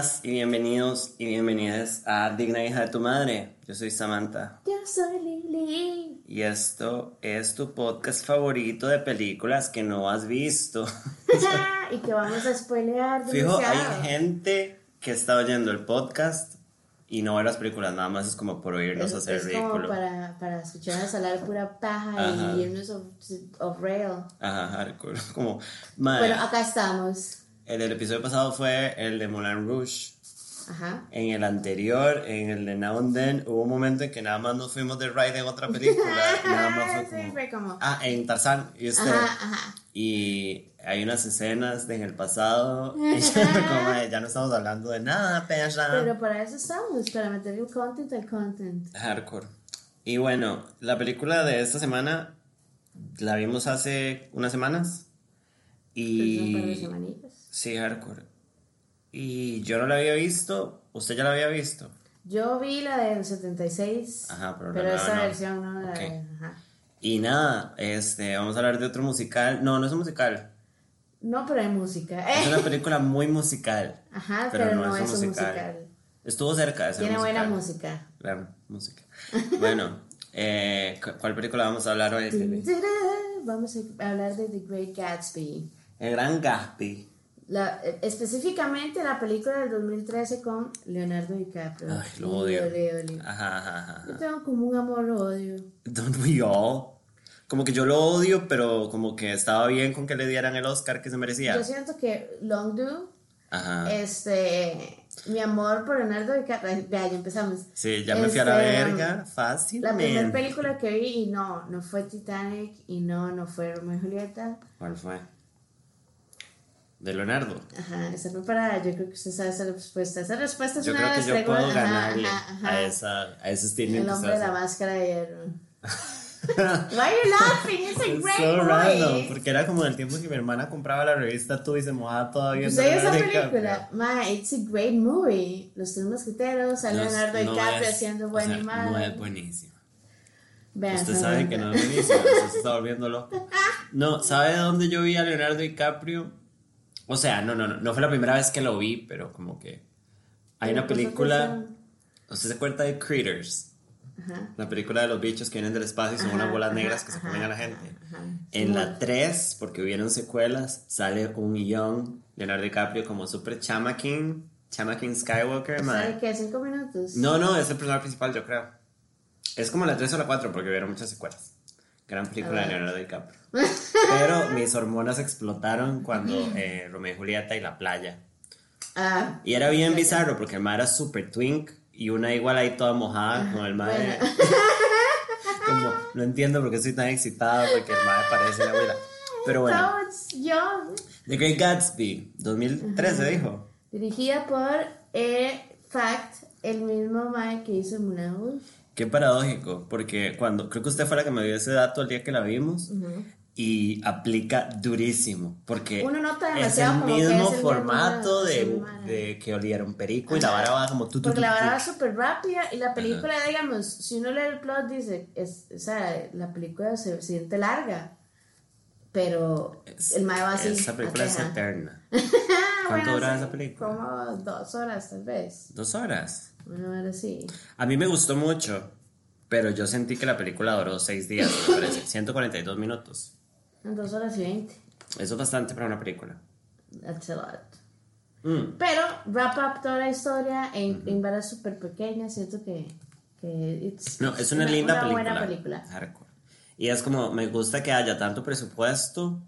Bienvenidas y bienvenidos y bienvenidas a Digna Hija de tu Madre. Yo soy Samantha. Yo soy Lili. Y esto es tu podcast favorito de películas que no has visto. y que vamos a spoilear. Fijo, hay gente que está oyendo el podcast y no ve las películas, nada más es como por oírnos Es, hacer es ridículo. como para, para escucharnos hablar pura paja Ajá. y irnos off, off rail. Ajá, hardcore. Como, madre, Bueno, acá estamos. El del episodio pasado fue el de Moulin Rouge. Ajá. En el anterior, en el de Now and Then, hubo un momento en que nada más nos fuimos de ride en otra película. nada más fue Sí, como... fue como- Ah, en Tarzán. Y, usted, Ajá, ajá. y hay unas escenas de en el pasado y como ya no estamos hablando de nada, perra. Pero para eso estamos, para meter el content al content. Hardcore. Y bueno, la película de esta semana la vimos hace unas semanas. Pues un par de Y... semanitas. Sí, hardcore. Y yo no la había visto. ¿Usted ya la había visto? Yo vi la del 76, Ajá, pero la pero esa no. versión no la Ok. de- ajá. Y nada, este, vamos a hablar de otro musical. No, no es un musical. No, pero hay música. Es una película muy musical. Ajá, pero pero, no no, es un es musical. musical. Estuvo cerca de ser Tiene musical. buena música. Claro, música. Bueno, eh, cu- ¿cuál película vamos a hablar hoy? Vamos a hablar de The Great Gatsby. El Gran Gatsby. La, eh, específicamente la película del 2013 con Leonardo DiCaprio. Ay, lo odio. Ajá, ajá, ajá. Yo tengo como un amor-odio. Don't we all? Como que yo lo odio, pero como que estaba bien con que le dieran el Oscar que se merecía. Yo siento que Longdo, Ajá. este, mi amor por Leonardo DiCaprio, vea, ya empezamos. Sí, ya me fui a la Este, verga. La Fácilmente. primera película que vi y no, no fue Titanic y no, no fue Romeo y Julieta. ¿Cuál fue? De Leonardo. Ajá, está preparada. Yo creo que usted sabe esa respuesta. Esa respuesta es Yo una creo que yo puedo ajá, ganarle ajá, ajá. a, esa, a ese El hombre de la máscara de hierro. Why are you laughing? It's a great so movie. random, porque era como el tiempo que mi hermana compraba la revista Tú y se mojaba todavía. ¿Usted esa película? Ma, it's a great movie. Los tres mosqueteros, a Leonardo DiCaprio haciendo buen y malo. No es buenísimo. Vean, Usted sabe que no es buenísimo, se está volviendo loco. No, ¿sabe de dónde yo vi a Leonardo DiCaprio? O sea, no, no, no, no fue la primera vez que lo vi, pero como que hay una puso película. ¿usted se acuerda de Critters? Ajá. La película de los bichos que vienen del espacio y son Ajá, unas bolas ajá, negras que se comen a la gente. En la 3, porque hubieron secuelas, sale un young Leonardo DiCaprio como super Chama King, Chama King Skywalker, ¿Sabe qué? ¿Cinco minutos? No, no, es el personaje principal, yo creo. Es como la 3 o la 4, porque hubieron muchas secuelas. Gran película de Ah. Leonardo DiCaprio. Pero mis hormonas explotaron cuando eh, Romeo y Julieta y la playa. Ah, Y era bien bizarro, porque el mar era super twink y una igual ahí toda mojada con el mar. Bueno. como, no entiendo por qué estoy tan excitada, porque el mar parece la abuela. Pero bueno. The Great Gatsby, 2013 dijo. Dirigida por eh, Fact, el mismo Mike que hizo Moulin Rouge. Qué paradójico, porque cuando, creo que usted fue la que me dio ese dato el día que la vimos. Y aplica durísimo, porque Uno nota es el como que mismo es el formato mismo- de, de que olieron perico y la vara va como tú, tú, Porque tú, la verdad es súper rápida y la película, digamos, si uno lee el plot, dice, es, o sea, la película se siente larga, pero el mae va así. Esa película es eterna. ¿Cuánto dura esa película? Como dos horas, tal vez. Dos horas. Bueno, ahora sí. A mí me gustó mucho, pero yo sentí que la película duró seis días, me parece. 142 minutos. Dos horas y veinte. Eso es bastante para una película. That's a lot. Mm. Pero wrap up toda la historia en, en varas súper pequeñas. Siento que, que it's- No, es una, linda una película. buena película. Hardcore. Y es como, me gusta que haya tanto presupuesto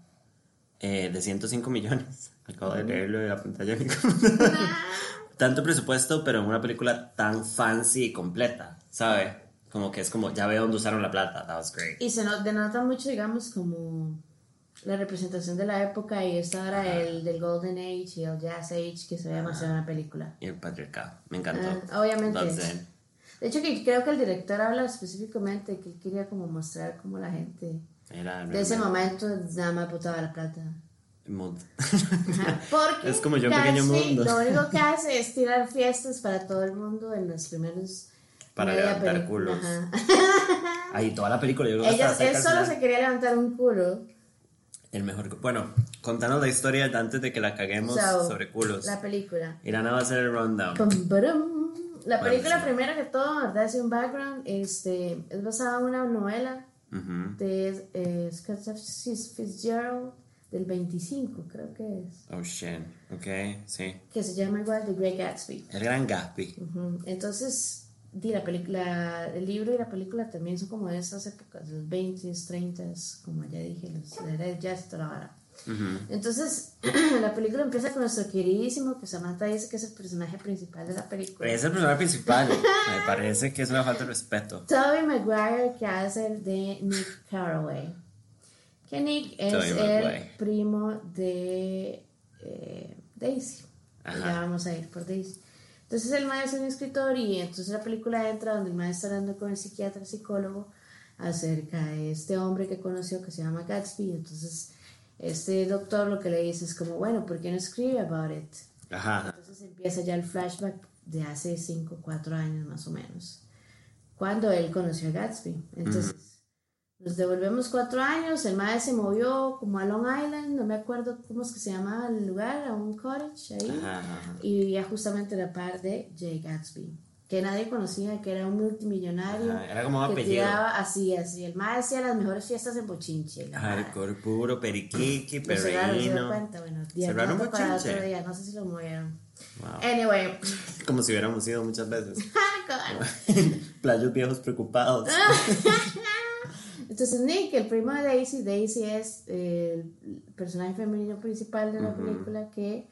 eh, de 105 millones. Acabo de leerlo de la pantalla. de mi computadora. tanto presupuesto, pero en una película tan fancy y completa, ¿sabe? Como que es como, ya veo dónde usaron la plata. That was great. Y se no- denota mucho, digamos, como la representación de la época y esta hora del, del Golden Age y el Jazz Age que se ve demasiado en la película. Y el patriarcado. Me encantó. Ah, obviamente. De hecho, que creo que el director habla específicamente que quería como mostrar como la gente Era de ese momento nada más botaba la plata. Ajá, Porque Es como yo, un pequeño mundo. Lo único que hace es tirar fiestas para todo el mundo en los primeros. Para levantar peli- culos. Ajá. Ahí toda la película yo creo cerca él solo se quería levantar un culo. El mejor. Bueno, Contanos la historia antes de que la caguemos So, sobre culos. La película. Irana va a hacer el rundown. Pum, La Bueno, película, sí. primero que todo, ¿verdad? Es un background. Este, es basada en una novela Ujú. de eh, Scott Fitzgerald del 25, creo que es. Oh shit. Ok, sí. Que se llama igual The Great Gatsby. El gran Gatsby. Ujú. Entonces, di, la película, el libro y la película también son como de esas épocas, los 20s, 30s, como ya dije, los, la era del jazz toda la vara. Ujú. Entonces, la película empieza con nuestro queridísimo, que Samantha dice que es el personaje principal de la película. Es el personaje principal. Me parece que es una falta de respeto. Toby Maguire, que hace el de Nick Carraway. Que Nick es el Maguire. primo de eh, Daisy. Ya vamos a ir por Daisy. Entonces el maestro es un escritor y entonces la película entra donde el maestro está hablando con el psiquiatra psicólogo acerca de este hombre que conoció que se llama Gatsby. Entonces este doctor lo que le dice es como, bueno, ¿por qué no escribe about it? Ajá. Entonces empieza ya el flashback de hace 5 o 4 años más o menos, cuando él conoció a Gatsby. Entonces, nos devolvemos 4 años, el madre se movió como a Long Island, no me acuerdo cómo es que se llamaba el lugar, a un cottage ahí, Ajá, ajá. y vivía justamente a la par de Jay Gatsby, que nadie conocía, que era un multimillonario. Ajá, era como un apellido. tiraba así, así. El madre hacía las mejores fiestas en vara. Hardcore, puro, periquiqui, Lo cerraron, ¿se dio perreíno. cuenta? Bueno, Cerraron día, no sé si lo movieron. Wow. Anyway, Como si hubiéramos ido muchas veces. hardcore. Playos viejos preocupados. Entonces Nick, el primo de Daisy, Daisy es eh, el personaje femenino principal de la película que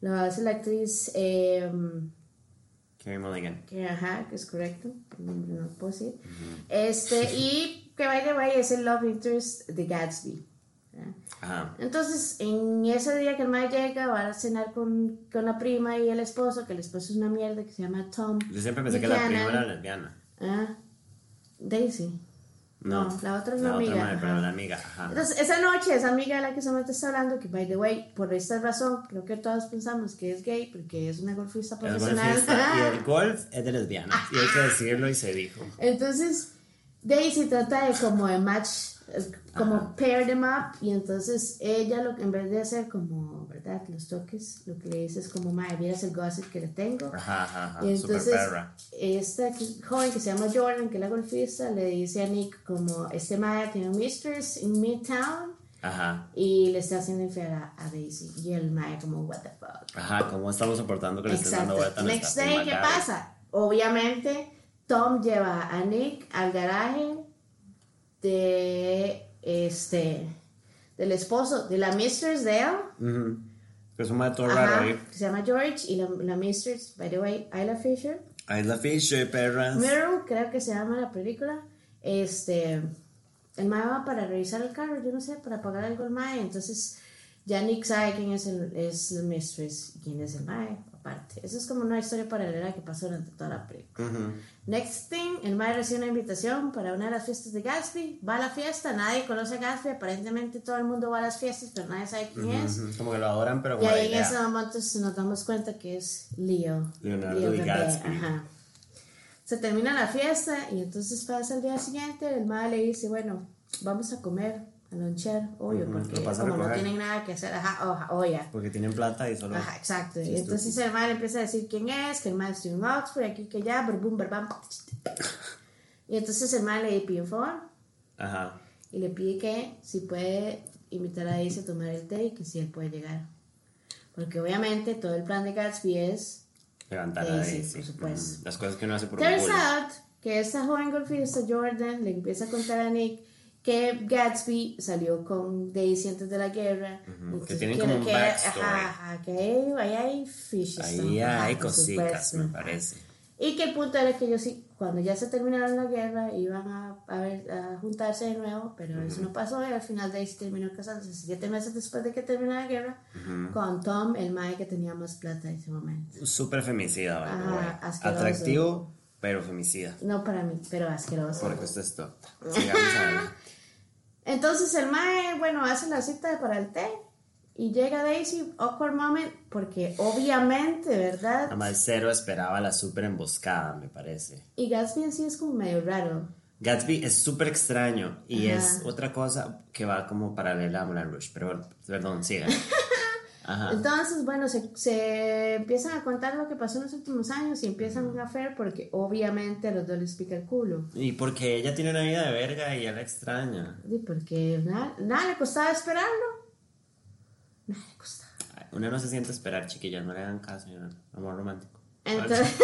lo hace la actriz eh, Carey Mulligan. que, ajá, que es correcto, el nombre no lo puedo decir. Este, y que by the way es el love interest de Gatsby. Ajá. Entonces, en ese día que el mae llega, va a cenar con, con la prima y el esposo, que el esposo es una mierda que se llama Tom. Yo siempre pensé que la prima era lesbiana. Ah, Daisy. No, No, la otra es la una amiga, madre, pero la amiga. Ajá. Entonces, esa noche, esa amiga de la que Samantha está hablando, que by the way, por esta razón, creo que todos pensamos que es gay, porque es una golfista Es profesional. golfista y el golf es de lesbianas. Y hay que decirlo y se dijo. Entonces, Daisy trata de como de match, como Ajá. pair them up, y entonces ella, lo, en vez de hacer como, ¿verdad? Los toques, lo que le dice es como, madre, vieras el gossip que le tengo. Ajá, ajá, ajá. Y entonces, esta joven que se llama Jordan, que es la golfista, le dice a Nick como, este madre tiene un mistress en Midtown, Ajá. y le está haciendo infiel a, a Daisy. Y el mae como, what the fuck. Ajá, ¿cómo estamos soportando que le estén dando vuelta a Next day, ¿qué pasa? Obviamente, Tom lleva a Nick al garaje de este del esposo de la mistress de él. Que es un mato raro ahí. que se llama George y la, la mistress, by the way, Isla Fisher. Ahí la Fisher, perras. Meryl, creo que se llama la película. Este, el mae va para revisar el carro, yo no sé, para pagar algo al mae. Entonces, ya Nick sabe quién es, el, es la mistress y quién es el mae, aparte. Eso es como una historia paralela que pasó durante toda la película. Next thing, el mae recibe una invitación para una de las fiestas de Gatsby. Va a la fiesta, nadie conoce a Gatsby. Aparentemente todo el mundo va a las fiestas, pero nadie sabe quién es. Como que lo adoran, pero Y ahí en idea. ese momento nos damos cuenta que es Leo. Leonardo Leo bebé, DiCaprio. Ajá. Se termina la fiesta y entonces pasa el día siguiente. El madre le dice: Bueno, vamos a comer, a lonchear, obvio, porque lo pasa a como no tienen nada que hacer, ajá, oja, oya. Porque tienen plata y solo. Ajá, exacto. Sí, y entonces el madre empieza a decir quién es, que el madre estudió en Oxford, aquí, que allá, brum, brum, Y entonces el madre le pide un favor Ajá. y le pide que si puede invitar a Daisy a tomar el té y que si él puede llegar. Porque obviamente todo el plan de Gatsby es Levantar a Daisy, por supuesto. Ujú. Las cosas que uno hace por Turns out que esta joven golfista Jordan le empieza a contar a Nick que Gatsby salió con Daisy antes de la guerra. Ujú, Entonces, que tienen como un backstory. ajá, ajá, que ahí, ahí hay fishes. Ahí hay cositas, me parece. Y que el punto era que ellos sí, cuando ya se terminaron la guerra, iban a, a, ver, a juntarse de nuevo, pero eso no pasó y al final Daisy terminó casándose siete meses después de que terminó la guerra con Tom, el mae que tenía más plata en ese momento. Súper femicida, the Ajá. Atractivo, pero femicida. No para mí, pero asqueroso. Porque usted es tonta. Sigamos a ver. Entonces el mae, bueno, hace la cita para el té y llega Daisy, awkward moment, porque obviamente, ¿verdad? Además, cero esperaba la súper emboscada, me parece. Y Gatsby en sí es como medio raro. Gatsby es súper extraño y Ajá. es otra cosa que va como paralela a Moulin Rouge. Pero bueno, perdón, siga. Ajá. Entonces, bueno, se, se empiezan a contar lo que pasó en los últimos años y empiezan un affair porque obviamente a los dos les pica el culo. Y porque ella tiene una vida de verga y él la extraña. Y porque nada, nada le costaba esperarlo. Nada le costaba. Uno no se siente esperar, chiquillas, no le hagan caso, ya, amor romántico. Entonces,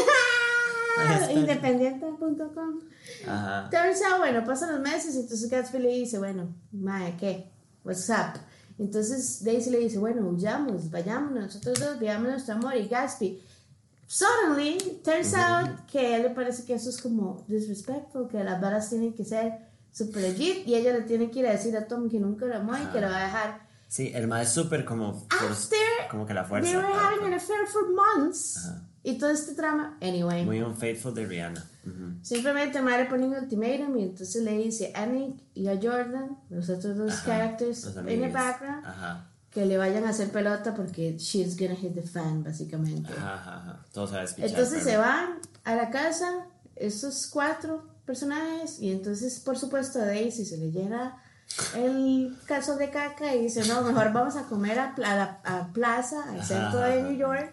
independiente.com. Ajá. Turns out, bueno, pasan los meses, entonces Gatsby le dice, bueno, mae, ¿qué? What's up? Entonces Daisy le dice, bueno, huyamos, vayámonos, nosotros dos vivamos nuestro amor. Y Gatsby, suddenly, turns out que a él le parece que eso es como disrespectful, que las balas tienen que ser super legit y ella le tiene que ir a decir a Tom que nunca lo amó y que lo va a dejar. Sí, el más es súper como, After como que la fuerza. they were having an affair for months. Ajá. Y todo este drama, anyway. Muy unfaithful de Rihanna. Ujú. Simplemente Mare pone un ultimátum y entonces le dice a Nick y a Jordan, los otros dos Ajá, characters en el background, Ajá. que le vayan a hacer pelota porque she's gonna hit the fan, básicamente. Ajá. Todos Entonces se van a la casa estos cuatro personajes y entonces por supuesto a Daisy se le llena el caso de caca y dice no mejor vamos a comer a, pla- a la a plaza al centro de New York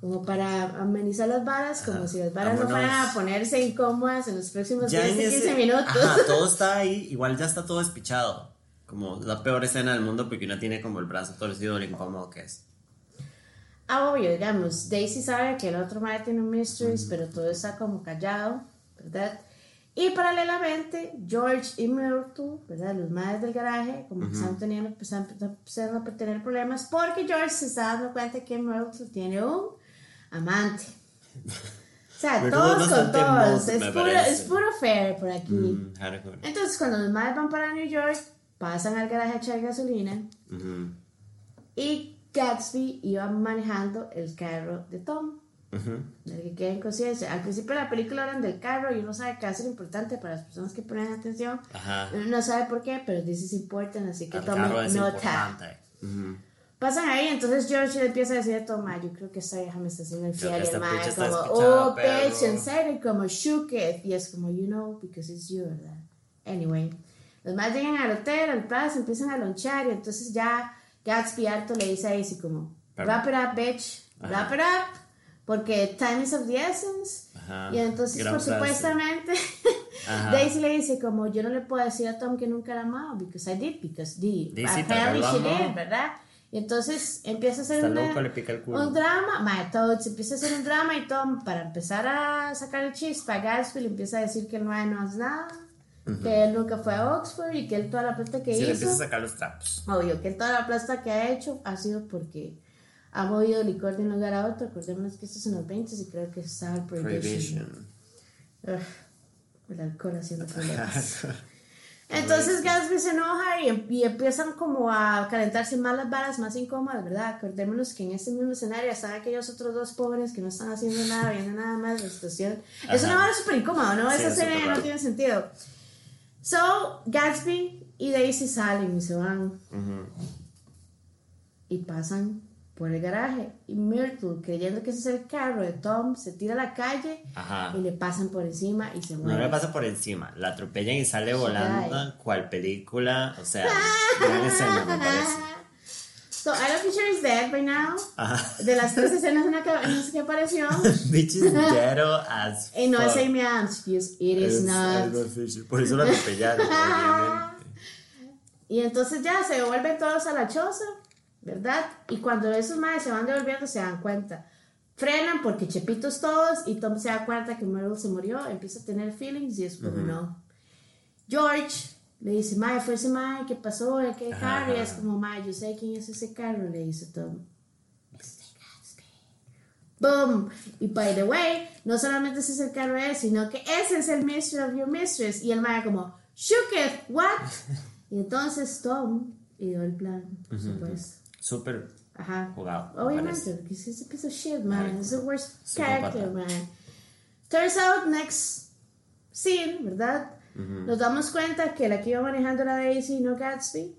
como para amenizar las varas como si las varas no Vámonos. fueran a ponerse incómodas en los próximos Ya 10 en 15 ese- minutos Ajá, todo está ahí, igual ya está todo despichado. Como la peor escena del mundo porque uno tiene como el brazo torcido lo incómodo que es. Ah, obvio, digamos, Daisy sabe que el otro madre tiene un mysteries, pero todo está como callado, ¿verdad? Y paralelamente, George y Myrtle, ¿verdad? Los madres del garaje, como que están teniendo, están empezando a tener problemas porque George se está dando cuenta que Myrtle tiene un amante. O sea, todos es con todos. Es puro, es puro fair por aquí. Mm. Entonces, cuando los madres van para New York, pasan al garaje a echar gasolina. Ujú, Y Gatsby iba manejando el carro de Tom, ujú. del que queda en conciencia. Al principio de la película hablan del carro y uno sabe que va a ser importante para las personas que ponen atención. Ajá. Uno no sabe por qué, pero this is important, así que El es nota. importante. Ujú. Pasan ahí, entonces George le empieza a decir a Tom, "Ma, yo creo que esta vieja me está haciendo que Y el mae como, oh, bitch, perro". en serio, como shook it. Y es como, you know, because it's you, ¿verdad? Anyway, los más llegan al hotel, al plaza, empiezan a lonchar y entonces ya Gatsby harto le dice a Daisy como, wrap it up, bitch, Ajá. wrap it up, porque time is of the essence. Ajá, Y entonces, gran por frase. supuestamente, Ajá. Daisy le dice como, yo no le puedo decir a Tom que nunca la amaba, because I did, because the, Daisy, apparently she did, ¿verdad? Y entonces empieza a le culo. un drama, todo, se empieza a hacer un drama y Tom, para empezar a sacar el chispa, Gatsby le empieza a decir que el mae no hace nada, que él nunca fue a Oxford y que él toda la plata que Sí, le hizo, empieza a sacar los trapos. obvio, que él toda la plata que ha hecho ha sido porque ha movido licor de un lugar a otro, acordémonos que esto es en los 20 y creo que estaba el prohibition. Prohibition. Ugh, el alcohol haciendo problemas. Entonces Gatsby se enoja y, em- y empiezan como a calentarse más las varas, más incómodas, ¿verdad? Acordémonos que en este mismo escenario están aquellos otros dos pobres que no están haciendo nada, viendo nada más la situación. Es una Ajá. vara súper incómoda, ¿no? Sí, Esa es escena no tiene sentido. So, Gatsby y Daisy salen y se van Ujú. y pasan por el garaje. Y Myrtle, creyendo que ese es el carro de Tom, se tira a la calle Ajá. y le pasan por encima y se No muere. le pasa por encima, la atropellan y sale volando, Ay. cual película, o sea, gran escena me parece. So, Ida Fisher is dead by now. Ajá. De las tres escenas, una que, no sé qué apareció. Bitch is ghetto as Y no es fuck. Amy Adams, it is Es not. Fisher, Por eso la atropellaron, obviamente. Y entonces ya se vuelven todos a la choza, ¿verdad? Y cuando esos madres se van devolviendo, se dan cuenta. Frenan porque chepitos todos y Tom se da cuenta que Meryl se murió, empieza a tener feelings y es como no. George le dice, Mae, fue ese Mae, ¿qué pasó? ¿De qué carro? Y es como, Mae, yo sé quién es ese carro, le dice Tom. Boom. Y by the way, no solamente ese es el carro de él, sino que ese es el mistress of your mistress. Y el Mae como, shook it, what? y entonces Tom dio el plan, por supuesto. Súper jugado. me Obviamente, he's a piece of shit, man. He's the worst Psicópata. character, man. Turns out, next scene, ¿verdad? Nos damos cuenta que la que iba manejando era Daisy y no Gatsby.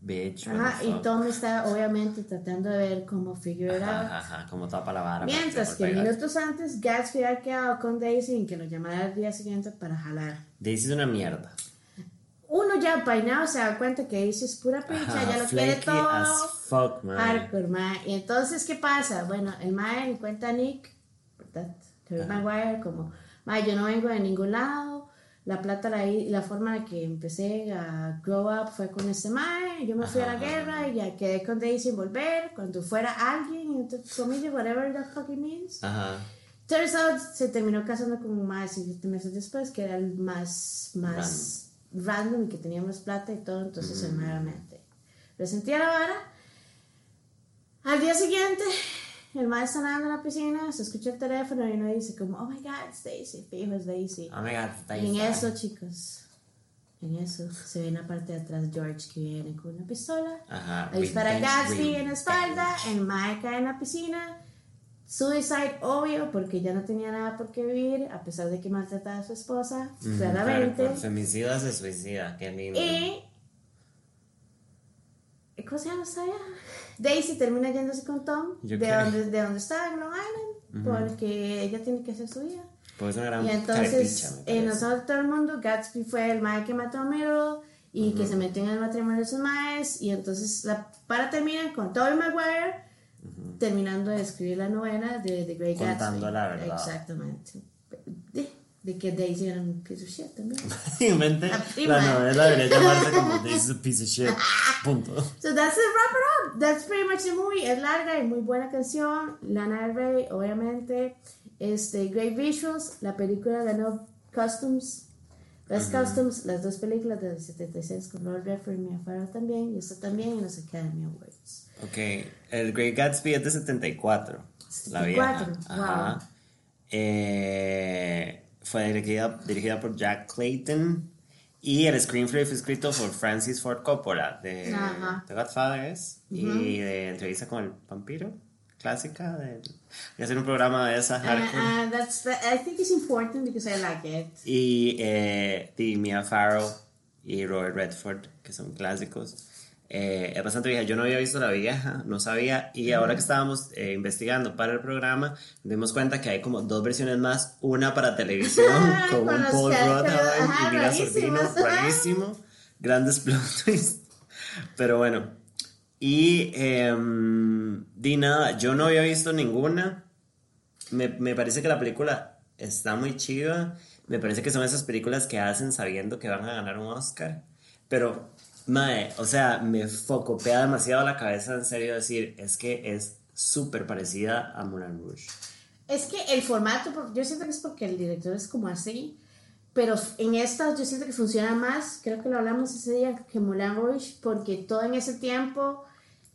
bitch. Ajá, y Tom está obviamente tratando de ver cómo figure it out. Ajá, ajá, como tapa la vara. Mientras que minutos antes, Gatsby ha quedado con Daisy en que lo llamara al día siguiente para jalar. Daisy es una mierda. Uno ya peinado se da cuenta que Daisy es pura picha, Ajá, ya lo quiere todo. as fuck, man. Hardcore, mae. Y entonces, ¿qué pasa? Bueno, el mae le cuenta a Nick, ¿verdad? Tobey Maguire, como, mae, yo no vengo de ningún lado. La plata, la, la forma en que empecé a grow up fue con ese mae. Yo me fui a la Ajá, guerra y ya quedé con Daisy sin volver. Cuando fuera alguien, entre comillas, whatever that fucking means. Ajá. Turns out, se terminó casando con un mae siete meses después, que era el más, más random y que tenía más plata y todo. Entonces, el mae realmente resentía la vara. Al día siguiente, el mae está nadando en la piscina, se escucha el teléfono y uno dice como, oh my god, it's Daisy, fijo es Daisy. Oh my god, está Y en eso, chicos, en eso se ve en la parte de atrás George que viene con una pistola. Ajá. Dispara revenge, Gatsby en la espalda, el mae cae en la piscina. Suicide, obvio, porque ya no tenía nada por qué vivir, a pesar de que maltrataba a su esposa, Ujú, claramente. claro, por femicida se suicida, qué lindo. Y. ¿Cómo se llama esta vieja? Daisy termina yéndose con Tom, Yo de creo. donde, de donde está, en Long Island, porque ella tiene que hacer su vida. Pues una gran Y entonces, carepicha, me en parece. nosotros todo el mundo, Gatsby fue el mae que mató a Meryl y que se metió en el matrimonio de sus maes. Y entonces, la para terminan con Tobey Maguire terminando de escribir la novela de The Great Gatsby. Contando la verdad. Exactamente. De, que Daisy era un piece of shit también. Mente, La novela debería llamarse como This is a piece of shit. Punto. So that's the wrap it up. That's pretty much the movie. Es larga y muy buena canción. Lana del Rey, obviamente. Este, great visuals. La película ganó Customs. Best Customs. Las dos películas del 76 con Lord Redford y Mia Farrow también. Y esta también en los Academy Awards. Ok, el Great Gatsby es de 74. La vieja. 74, Ajá. wow. Eh, fue dirigida, dirigida por Jack Clayton. Y el screenplay fue escrito por Francis Ford Coppola de. The Godfather es, y de Entrevista con el Vampiro, clásica. De, a hacer un programa de esa. hardcore. Uh, uh, that's the, I think it's important because I like it. Y eh, de Mia Farrow y Robert Redford, que son clásicos. Eh, es bastante vieja. Yo no había visto la vieja, no sabía. Y ahora que estábamos eh, investigando para el programa, dimos cuenta que hay como dos versiones más: una para televisión con un Paul ajá, y Mira rarísimas. rarísimo. Grandes plot twists. Pero bueno. Y em, di nada, yo no había visto ninguna. Me, me parece que la película está muy chiva. Me parece que son esas películas que hacen sabiendo que van a ganar un Oscar. Pero, mae, o sea, me focopea demasiado la cabeza en serio decir, es que es súper parecida a Moulin Rouge. Es que el formato, yo siento que es porque el director es como así, pero en estas yo siento que funciona más, creo que lo hablamos ese día, que Moulin Rouge, porque todo en ese tiempo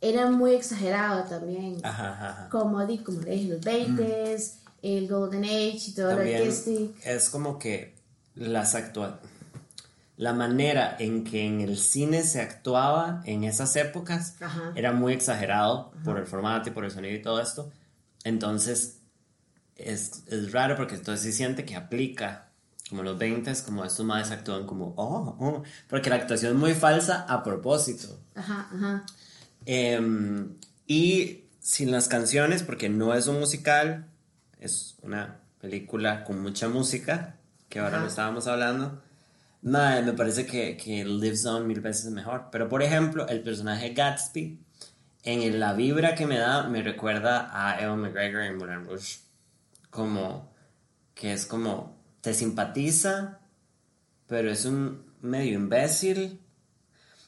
era muy exagerado también. Ajá. Como, di, como le dije, los 20 el Golden Age y todo lo artístico. es como que las actua la manera en que en el cine se actuaba en esas épocas Ajá. era muy exagerado por el formato y por el sonido y todo esto. Entonces es, es raro porque entonces sí siente que aplica como los 20 como estos madres actúan como oh, oh", porque la actuación es muy falsa a propósito. Ajá, ajá. Em, y sin las canciones, porque no es un musical, es una película con mucha música, que ahora Ajá. lo estábamos hablando. Madre, me parece que, que Lives On mil veces mejor. Pero por ejemplo, el personaje Gatsby, en la vibra que me da, me recuerda a Evan McGregor en Moulin Rouge. Como que es como, te simpatiza, pero es un medio imbécil.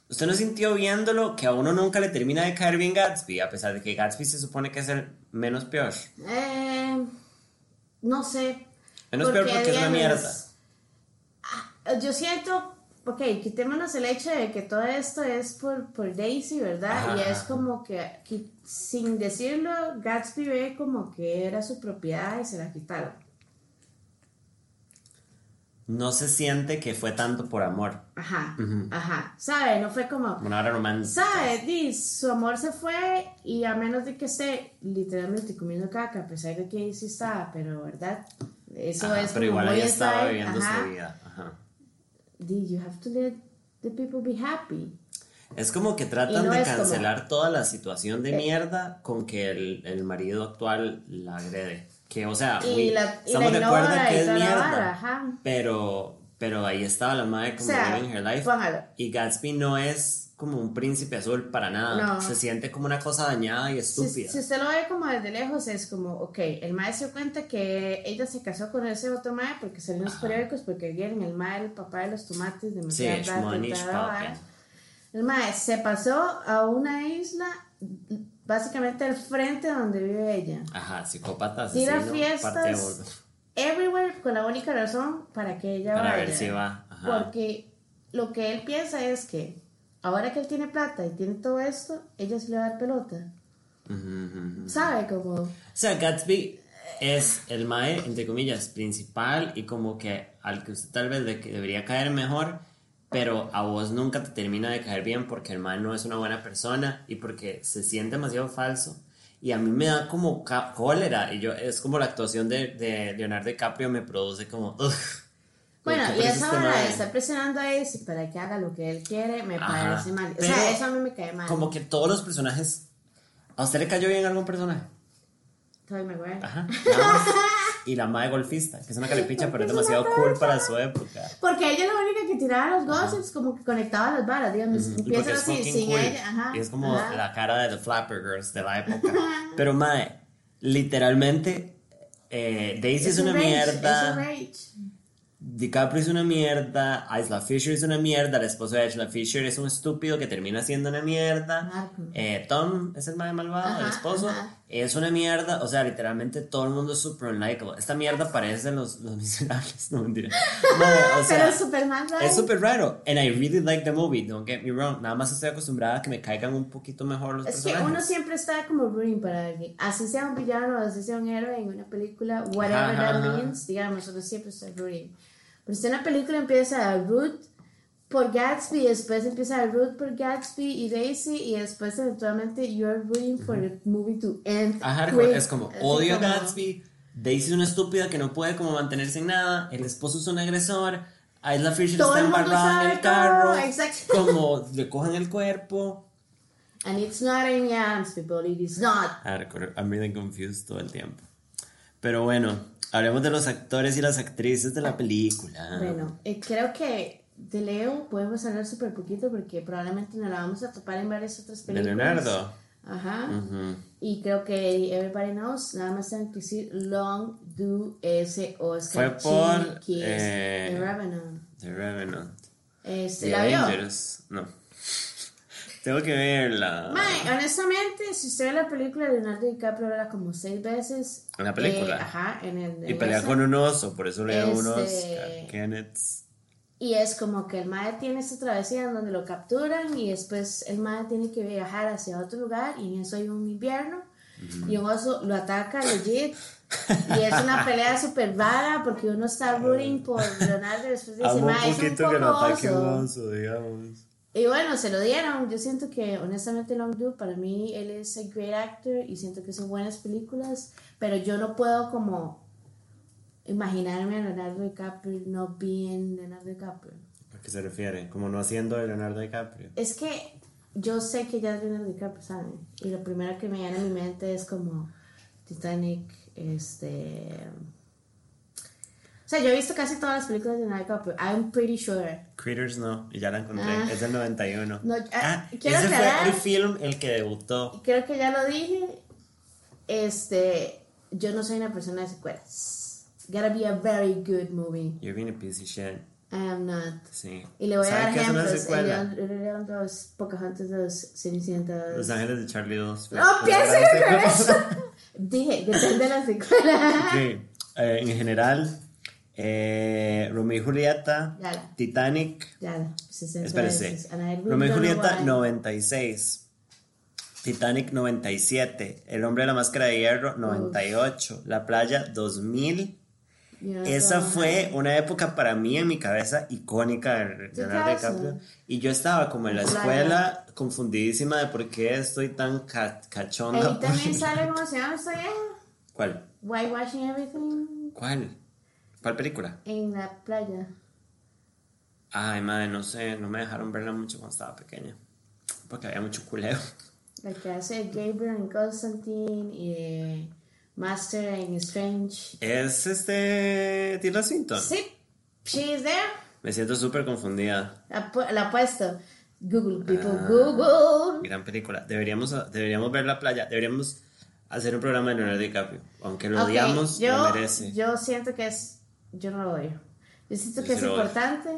¿Usted no sintió viéndolo que a uno nunca le termina de caer bien Gatsby, a pesar de que Gatsby se supone que es el menos peor? Eh, no sé. Menos peor porque es una mierda. Ah, Yo siento, ok, quitémonos el hecho de que todo esto es por, por Daisy, ¿verdad? Ajá, y es como que, que sin decirlo, Gatsby ve como que era su propiedad y se la quitaron. No se siente que fue tanto por amor. Ajá, Ujú. ajá. ¿Sabe? No fue como. Una hora romántica. ¿Sabe? Di, su amor se fue y a menos de que esté literalmente comiendo caca, a pesar de que ahí sí estaba, pero ¿verdad? Eso Ajá, es pero como igual ella estaba viviendo ajá. su vida. Ajá. You have to let the people be happy. Es como que tratan no de es como- cancelar toda la situación de Eh. mierda con que el, el marido actual la agrede. Que, o sea, Y la- y estamos la de acuerdo que es mierda. ajá. Pero, pero ahí estaba la madre O como sea, living her life. póngalo. Y Gatsby no es como un príncipe azul para nada. No. Se siente como una cosa dañada y Si, estúpida. si usted lo ve como desde lejos, es como, ok, el mae se dio cuenta que ella se casó con ese otro mae porque salió en los periódicos porque vieron el mae, el papá de los tomates, demasiado Sí. El mae se pasó a una isla, básicamente al frente donde vive ella. Ajá, psicópata, Tira fiestas. Everywhere con la única razón para que ella Para vaya. ver si va. Ajá. Porque lo que él piensa es que ahora que él tiene plata y tiene todo esto, ella se le va a dar pelota. Ujú, ujú, ujú. ¿Sabe? Como... O sea, Gatsby es el mae, entre comillas, principal y como que al que usted tal vez de que debería caer mejor, pero a vos nunca te termina de caer bien porque el mae no es una buena persona y porque se siente demasiado falso. Y a mí me da como cólera y yo es como la actuación de, de Leonardo DiCaprio me produce como... ugh, como Bueno, y esa hora de estar presionando a ese para que haga lo que él quiere, me Ajá. parece mal. O sea, eso a mí me cae mal. Como que todos los personajes... ¿A usted le cayó bien algún personaje? Tobey Maguire. Ajá. nada más. Y la mae golfista, que es una caripicha, pero es demasiado cool para su época. Porque ella es la única que tiraba los gossips, como que conectaba las balas, digamos. Y Empieza es así, sin cool. ella. Ajá. Y es como ajá. la cara de The Flapper Girls de la época. Pero, mae, literalmente, eh, Daisy es, un una rage, mierda. Es. DiCaprio es una mierda. Isla Fisher es una mierda. El esposo de Isla Fisher es un estúpido que termina siendo una mierda. Eh, Tom es el mae malvado, el Ajá, esposo. ajá. Es una mierda. O sea, literalmente todo el mundo es super unlikable. Esta mierda parece los, los miserables. No mentira. Mae, o sea, Pero Superman ¿sabes? es súper raro. And I really like the movie, don't get me wrong. Nada más estoy acostumbrada a que me caigan un poquito mejor los Es que personajes. uno siempre está como rooting para alguien. Así sea un villano, así sea un héroe en una película, whatever Ajá, that means, digamos, uno siempre está rooting. Pero si una película empieza a root por Gatsby, después empieza a root por Gatsby y Daisy, y después eventualmente you're rooting for the movie to end. Ajá, quick. es como odio a Gatsby. Daisy es una estúpida que no puede como mantenerse en nada. El esposo es un agresor. Isla Fisher Todo está embarrada en el carro. todo. Como le cogen el cuerpo. And it's not Amy Adams, people, it is not. Hardcore. I'm really confused todo el tiempo. Pero bueno, hablemos de los actores y las actrices de la película. Bueno, eh, creo que de Leo podemos hablar súper poquito porque probablemente nos la vamos a topar en varias otras De películas. Leonardo. Ajá. Y creo que Everybody Knows, nada más tengo que decir Long Do ese Oscar. Fue por, Chiquis, eh, The Revenant. The Revenant. Este, The ¿La vio? No. Tengo que verla. Mae, honestamente, si usted ve la película de Leonardo DiCaprio habla como seis veces. ¿En la película? eh, ajá, en el. Y pelea esa. con un oso, por eso le dio un Este- Oscar. Kenneth. Y es como que el mae tiene esta travesía en donde lo capturan y después el mae tiene que viajar hacia otro lugar y en eso hay un invierno y un oso lo ataca legit y es una pelea súper rara porque uno está rooting por Leonardo y después dice, mae, es un poquito que lo poco un oso. oso, digamos. Y bueno, se lo dieron. Yo siento que, honestamente, Long Do, para mí, él es a great actor y siento que son buenas películas, pero yo no puedo como imaginarme a Leonardo DiCaprio no being Leonardo DiCaprio. ¿A qué se refiere? Como no haciendo de Leonardo DiCaprio. Es que yo sé que ya es Leonardo DiCaprio, ¿saben? Y lo primero que me viene a mi mente es como Titanic, este... Sea, yo he visto casi todas las películas de Leonardo DiCaprio. I'm pretty sure. Critters no, y ya la encontré. Ah. Es del 91. No, ah, ah, quiero ese aclarar- fue el film el que debutó. Creo que ya lo dije. Este, yo no soy una persona de secuelas. Gotta be a very good movie. You're being a piece of shit. I am not. Sí. Y le voy a ¿Sabe dar qué es una ejemplos. León, el León 2, Pocahontas 2, Cenicienta 2. Los Ángeles de Charlie 2. No, piensen en eso. Dije, depende de la secuela. Ok, eh, en general, eh, Romeo y Julieta, Ya la- Titanic, Ya, 60 espérese, veces. And I really Romeo y Julieta why. 96, Titanic 97, El hombre de la máscara de hierro 98, La playa 2000. You know, Esa so, fue una época para mí en mi cabeza icónica de ¿Qué Leonardo? DiCaprio. Y yo estaba como en la escuela confundidísima de por qué estoy tan ca- cachonda. Ahí también sale, ¿cómo se llama esta vieja? ¿Cuál? Whitewashing Everything ¿Cuál? ¿Cuál película? en la playa. Ay, madre, no sé, no me dejaron verla mucho cuando estaba pequeña. porque había mucho culeo. La que hace Gabriel en Constantine y de Master en Strange. Es este. Tilda Swinton. Sí, she is there. Me siento súper confundida. La, la puesto. Google, people, Ah. Google. Gran película. Deberíamos, deberíamos ver la playa. Deberíamos hacer un programa de Leonardo DiCaprio. Aunque lo Ok, odiamos, yo, lo merece. Yo siento que es. Yo no lo odio. Yo siento Yo que sí es importante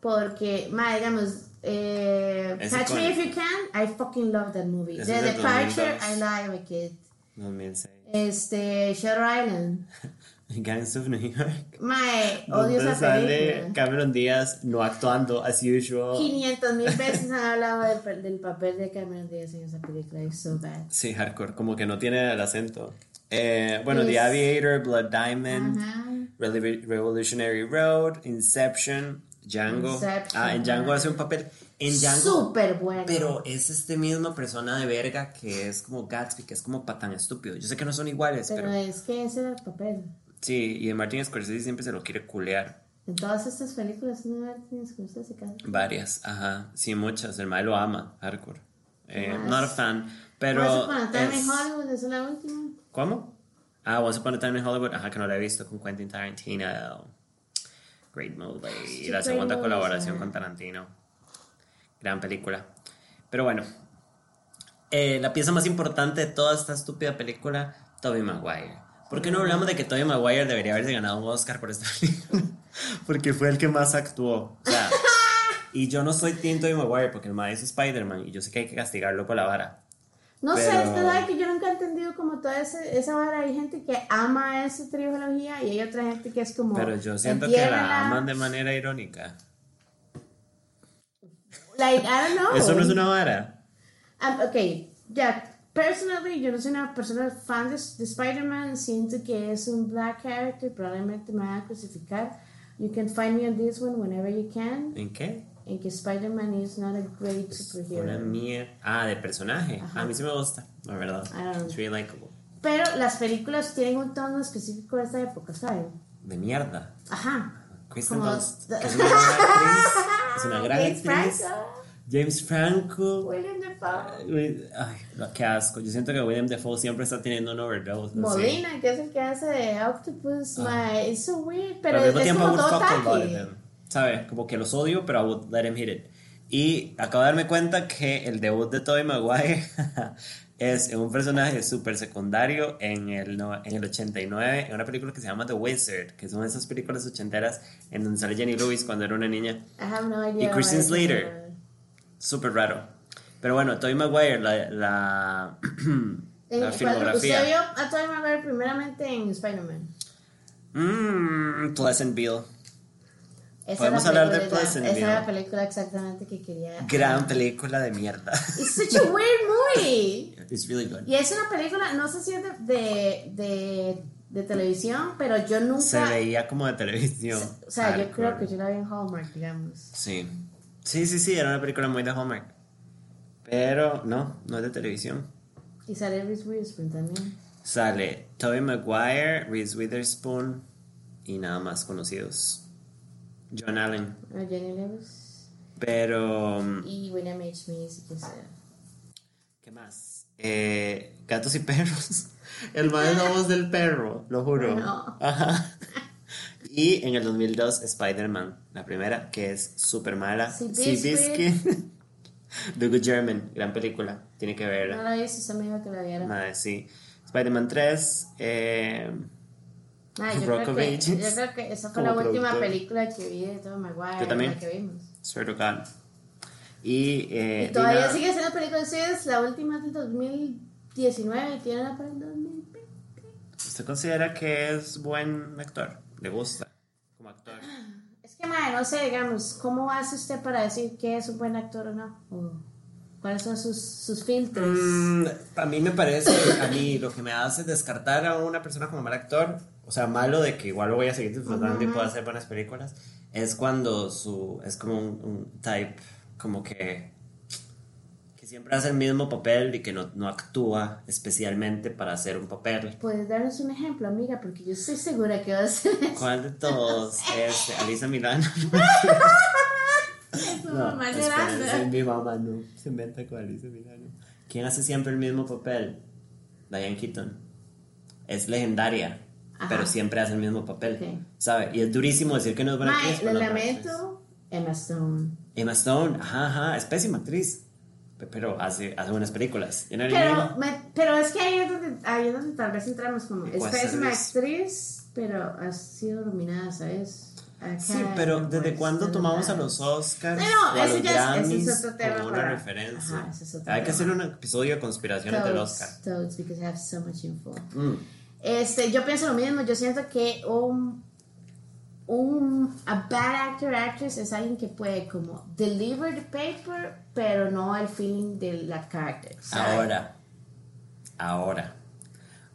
porque, ma, digamos, eh, Catch Me If. You Can, I fucking love that movie. Ese The Departure, 2002. I like it. 2006. Este, Shutter Island. Gangs of New York. Mae, odio esa sale película. Cameron Díaz no actuando as usual. 500 mil veces han hablado del, del papel de Cameron Diaz en esa película. Es so bad. Sí, hardcore, como que no tiene el acento. Eh, bueno, Es- The Aviator, Blood Diamond, Ajá. Revo- Revolutionary Road, Inception, Django. Inception, ah, en Django hace un papel. En Django. Súper bueno. Pero es este mismo persona de verga que es como Gatsby, que es como patán estúpido. Yo sé que no son iguales, Pero pero. es que ese era el papel. Sí, y Martin Scorsese siempre se lo quiere culear. En todas estas películas, no tienes que usted se casa. Varias, ajá. Sí, muchas. El mae lo ama, hardcore. Eh, not a fan, pero. A Time in es- Hollywood, esa es la última. ¿Cómo? Ah, Once Upon a Time in Hollywood, ajá, que no la he visto con Quentin Tarantino. Great movie. Y la segunda movie, colaboración sí. con Tarantino. Gran película. Pero bueno, eh, la pieza más importante de toda esta estúpida película, Tobey Maguire. ¿Por qué no hablamos de que Tobey Maguire debería haberse ganado un Oscar por esta película? Porque fue el que más actuó. O sea, y yo no soy Team Tobey Maguire porque el maestro es Spider-Man y yo sé que hay que castigarlo por la vara. No sé, Pero- es que sabe que yo nunca he entendido como toda ese- esa vara. Hay gente que ama esa trilogía y hay otra gente que es como. Pero yo siento que la aman de manera irónica. Like, I don't know. Eso no es una vara. Um, ok, ya. Personally, yo no soy una persona fan de, de Spider-Man. Siento que es un black character. Probablemente me van a crucificar. You can find me on this one whenever you can. ¿En qué? En que Spider-Man is not a great Una superhero. mierda. Ah, de personaje. Ajá. A mí sí me gusta, la verdad. I don't know. It's really likable. Pero las películas tienen un tono específico de esta época, ¿saben? De mierda. Ajá. Kristen Dunst, es una gran actriz. Es una gran James actriz. Franco, James Franco. William Dafoe. Uy, Ay, qué asco. Yo siento que William Dafoe siempre está teniendo un overdose. no sé. Molina, que es el que hace de Octopus, my, it's so weird, Pero pero, al mismo es tiempo, como todo a lot of tacky. them. ¿Sabe? Como que los odio, pero I would let him hit it. Y acabo de darme cuenta que el debut de Tobey Maguire es un personaje súper secundario en el, no- en el 89, en una película que se llama The Wizard, que son esas películas ochenteras en donde sale Jenny Lewis cuando era una niña. I have no idea. Y Kristen. Slater. Súper raro. Pero bueno, Tobey Maguire, la, la, Eh, la ¿cuál- filmografía. Usted vio a Tobey Maguire primeramente en Spider-Man. Mmm, Pleasantville. Es Podemos la hablar de película- Pleasantville. Esa era la película exactamente que quería. Gran película de mierda. It's such a weird movie. It's really good. Y es una película, no sé si es de, de, de, de televisión, pero yo nunca. Se veía como de televisión. O sea, yo creo que yo la vi en Hallmark, digamos. Sí. Sí, sí, sí, era una película muy de Hallmark. Pero no, no es de televisión. Y sale Reese Witherspoon también. Sale Tobey Maguire, Reese Witherspoon y nada más conocidos. John Allen. o Jenny Lewis. Pero, Y William H. Macy, que sea. ¿qué más? Eh, gatos y perros. El más es la voz del perro, lo juro. No. Ajá. Y en el 2002, Spider-Man, la primera, que es súper mala. Seabiscuit. The Good German, gran película, tiene que No verla. la vi, se me dijo que la viera. Madre, sí. Spider-Man 3, eh, Ah, yo, creo que, yo creo que esa fue la última productor. película que vi de Tobey Maguire. Yo también. La que vimos. God. Y, eh, Y todavía Dina- sigue siendo película de ustedes. La última es del 2019 y tiene la para el 2020. ¿Usted considera que es buen actor? ¿Le gusta como actor? Es que, madre, no sé, digamos, ¿cómo hace usted para decir que es un buen actor o no? O ¿Cuáles son sus, sus filtros? Mm, a mí me parece, a mí lo que me hace descartar a una persona como mal actor, o sea, malo de que igual lo voy a seguir disfrutando y puedo hacer buenas películas, es cuando su, es como un, un type, como que, que siempre hace el mismo papel y que no, no actúa especialmente para hacer un papel. ¿Puedes darnos un ejemplo, amiga? Porque yo estoy segura que va a ser eso. ¿Cuál de todos? Este, Alisa Milano. Es No, mamá llorando. mi mamá no se inventa con Alicia Milano. ¿Quién hace siempre el mismo papel? Diane Keaton. Es legendaria, Ajá. pero siempre hace el mismo papel. Ok. ¿Sabe? Y es durísimo decir que no es buena Mae, actriz. buena lamento. Emma Stone. Emma Stone, ajá, ajá, es pésima actriz. Pe- Pero hace, hace buenas películas. Pero, me- pero es que ahí es, donde, ahí es donde tal vez entramos como. Es Pues, pésima actriz, pero ha sido nominada, ¿sabes? Acá, Sí, pero ¿desde de tomamos a los Oscars No, no, o a ese los ya es- ese es otro tema como una para- referencia? Ajá, ese es otro Hay que tema. hacer un episodio de conspiraciones del Toads, Oscar. Toads, because I have so much info. Mm. Este, yo pienso lo mismo, yo siento que un, un a bad actor actress es alguien que puede como deliver the paper, pero no el feeling de la character. ¿sabe? Ahora, ahora,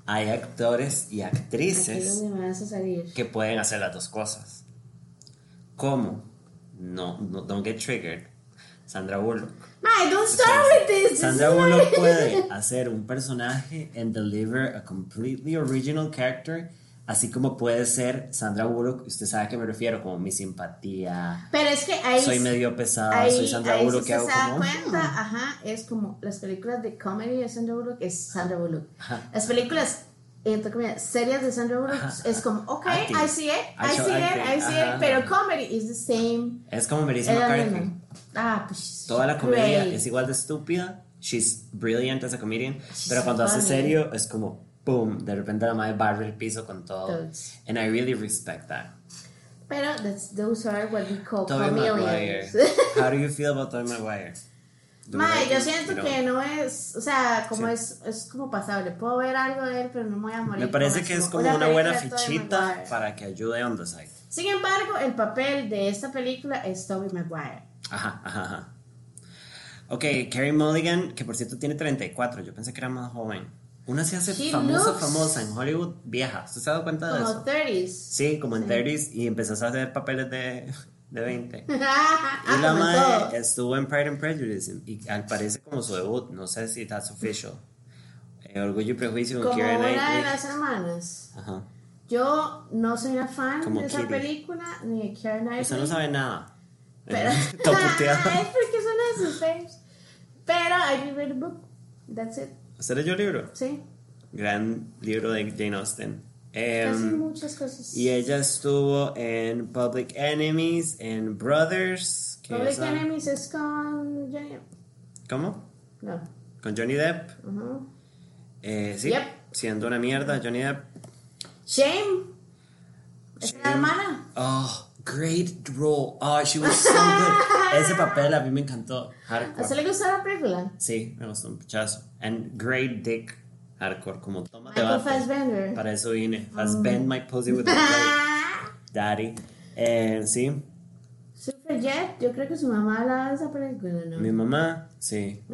hay actores y actrices que pueden hacer las dos cosas. ¿Cómo? No, no don't get triggered. Sandra Bullock. My, don't start with this. Sandra Bullock puede hacer un personaje and deliver a completely original character, así como puede ser Sandra Bullock, usted sabe a qué me refiero, como mi simpatía, Pero es que ahí soy medio pesada, ahí, soy Sandra ahí Bullock, si que hago se da como... cuenta, ajá, es como las películas de comedy de Sandra Bullock es Sandra Bullock. Ajá. Las películas entre comillas, serias de Sandra Bullock Ajá. es como, ok, Acting. I see it, I Actual see it. I see it, pero comedy is the same. Es como Melissa McCarthy. Ah, pues Toda la comedia great. es igual de estúpida. She's brilliant as a comedian. She's pero cuando hace funny. serio es como, boom, de repente la madre barre el piso con todo. Totes. And I really respect that. Pero that's, those are what we call Tobey Maguire. How do you feel about Tobey Maguire? Mae, yo siento que no es, o sea, como Sí. es, es como pasable. Puedo ver algo de él, pero no me voy a morir. Me parece que es como una buena fichita para que ayude on the side. Sin embargo, el papel de esta película es Tobey Maguire. Ajá, ajá, ajá. Ok, Carrie Mulligan, que por cierto tiene 34, yo pensé que era más joven. Una se hace She famosa, looks- famosa en Hollywood vieja. ¿Usted se ha dado cuenta de Como eso? 30s. Sí, como en Sí. 30s y empezó a hacer papeles de, de 20. ah, Y la como madre estuvo en Pride and Prejudice y al parece como su debut, no sé si that's official. Eh, Orgullo y Prejuicio con Como Keira una de Knightley. las hermanas. Ajá. Yo no soy una fan Como de esa Kitty. película, ni de Keira Knightley. Usted no sabe nada. Pero, Todo es puteado. porque son de sus faves. Pero I read the book. That's it. ¿Usted leyó el libro? Sí. Gran libro de Jane Austen. Em, muchas cosas. y ella estuvo en Public Enemies, en Brothers. que Public esa- Enemies es con Johnny Depp. ¿Cómo? No. Con Johnny Depp. Ujú. Eh, sí, Yep. siendo una mierda, Johnny Depp. Shame. Es la hermana. Oh, great role. Oh, she was so good. Ese papel a mí me encantó. ¿A Hardcore. usted le gustó la película? Sí, me gustó un pichazo. And great dick. Hardcore, como toma debate. Fassbender. Para eso vine. Fassbend my pussy with the. Daddy. Eh, sí, Superjet, yo creo que su mamá hablaba de esa película, ¿no? mi mamá, sí.